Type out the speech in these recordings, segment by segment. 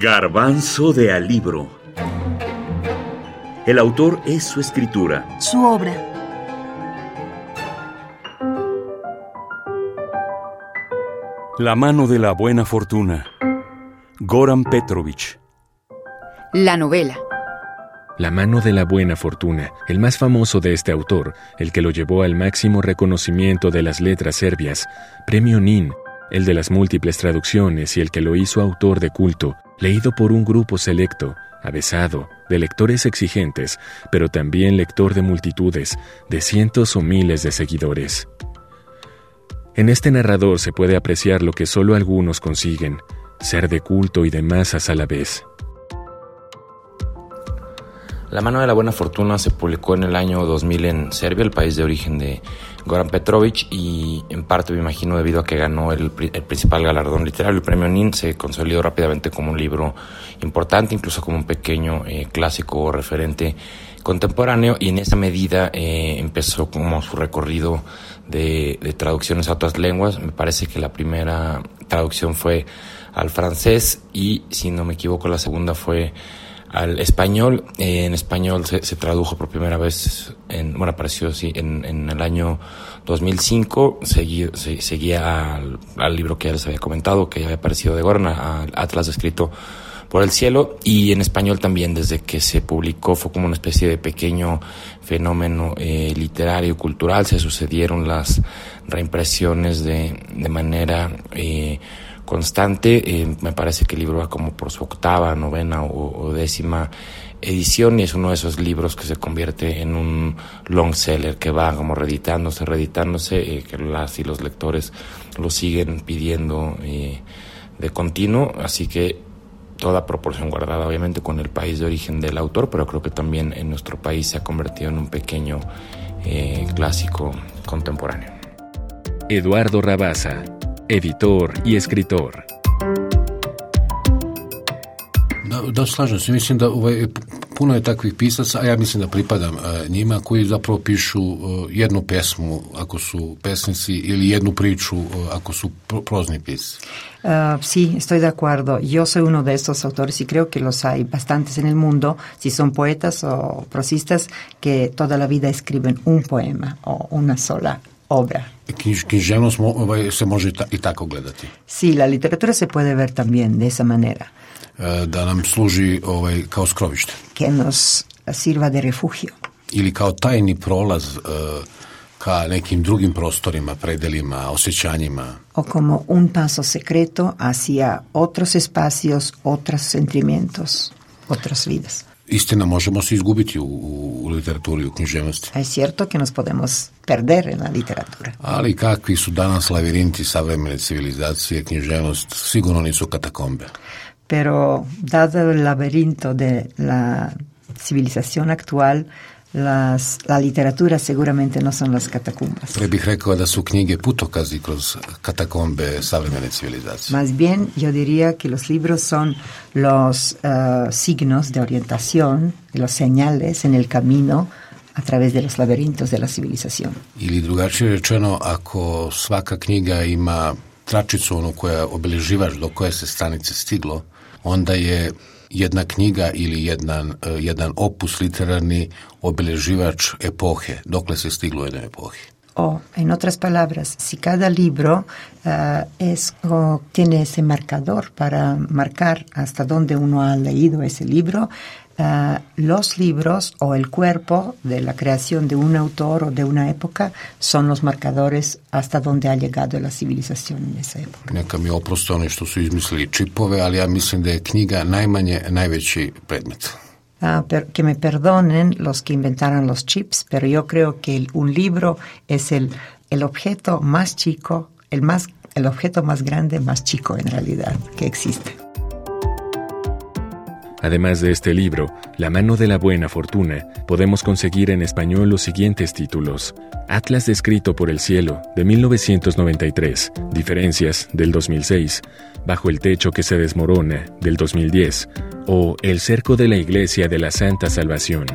Garbanzo de Alibro. El autor es su escritura. Su obra. La mano de la buena fortuna. Goran Petrovich. La novela. La mano de la buena fortuna, el más famoso de este autor, el que lo llevó al máximo reconocimiento de las letras serbias, Premio NIN, el de las múltiples traducciones y el que lo hizo autor de culto, leído por un grupo selecto, avesado, de lectores exigentes, pero también lector de multitudes, de cientos o miles de seguidores. En este narrador se puede apreciar lo que solo algunos consiguen, ser de culto y de masas a la vez. La mano de la buena fortuna se publicó en el año 2000 en Serbia, el país de origen de Goran Petrovic, y en parte me imagino debido a que ganó el, principal galardón literario, el premio NIN, se consolidó rápidamente como un libro importante, incluso como un pequeño eh, clásico referente contemporáneo, y en esa medida eh, empezó como su recorrido de traducciones a otras lenguas. Me parece que la primera traducción fue al francés y, si no me equivoco, la segunda fue al español. Eh, en español se, tradujo por primera vez, en, bueno, apareció sí, en, en el año 2005. Seguía, se, seguía al, libro que ya les había comentado, que había aparecido de Gorna, al Atlas escrito por el cielo. Y en español también, desde que se publicó, fue como una especie de pequeño fenómeno eh, literario, cultural. Se sucedieron las reimpresiones de, de manera. Eh, constante. Eh, me parece que el libro va como por su octava, novena o, décima edición y es uno de esos libros que se convierte en un long seller que va como reeditándose, reeditándose, eh, que las y los lectores lo siguen pidiendo eh, de continuo. Así que toda proporción guardada obviamente con el país de origen del autor, pero creo que también en nuestro país se ha convertido en un pequeño clásico contemporáneo. Eduardo Rabasa editor i escritor. Da, da slažem se. Mislim da ovaj, puno je takvih pisaca, a ja mislim da pripadam a, njima, koji zapravo pišu a, jednu pesmu ako su pesnici ili jednu priču a, ako su pro, prozni pisci. Uh, sí, estoy de acuerdo. Yo soy uno de estos autores y creo que los hay bastantes en el mundo, si son poetas o prosistas, que toda la vida escriben un poema o una sola obra. Knjiž, književnost se može i tako gledati. Sí, la literatura se puede ver también de esa manera. E, da nam služi ovaj, kao skrovište. Que nos sirva de refugio. Ili kao tajni prolaz ka nekim drugim prostorima, predelima, osjećanjima. O como un paso secreto hacia otros espacios, otros sentimientos, otras vidas. Istina, možemo se izgubiti u, u literaturi, u književnosti. Es cierto que nos podemos perder en la literatura. Ali kakvi su danas lavirinti savremene civilizacije, književnost, sigurno nisu katakombe. Pero dado el laberinto de la civilización actual, las, la literatura seguramente no son las catacumbas. Pre bih rekao da su knjige putokazi kroz katakombe savremene civilizacije. Más bien, yo diría que los libros son los uh, signos de orientación, los señales en el camino a través de los laberintos de la civilización. Ili drugačije rečeno, ako svaka knjiga ima tračicu onu koja obeleživaš do koje se stranice stiglo, onda je jedna knjiga ili jedan, e, jedan opus literarni obeleživač epohe, dokle se stiglo u jednoj epohi. O, en otras palabras, si cada libro uh, es, o, tiene ese marcador para marcar hasta dónde uno ha leído ese libro, Uh, los libros o el cuerpo de la creación de un autor o de una época son los marcadores hasta donde ha llegado la civilización en esa época. Neka mi oproste oni što su izmislili čipove, ali ja mislim da je knjiga najmanje najveći predmet. Ah, que me perdonen los que inventaron los chips, pero yo creo que un libro es el, el objeto más chico, el, más, el objeto más grande, más chico en realidad que existe. Además de este libro, La mano de la buena fortuna, podemos conseguir en español los siguientes títulos. Atlas descrito por el cielo, de 1993, Diferencias, del 2006, Bajo el techo que se desmorona, del 2010, o El cerco de la iglesia de la Santa Salvación.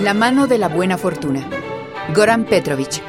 La mano de la buena fortuna. Goran Petrovich.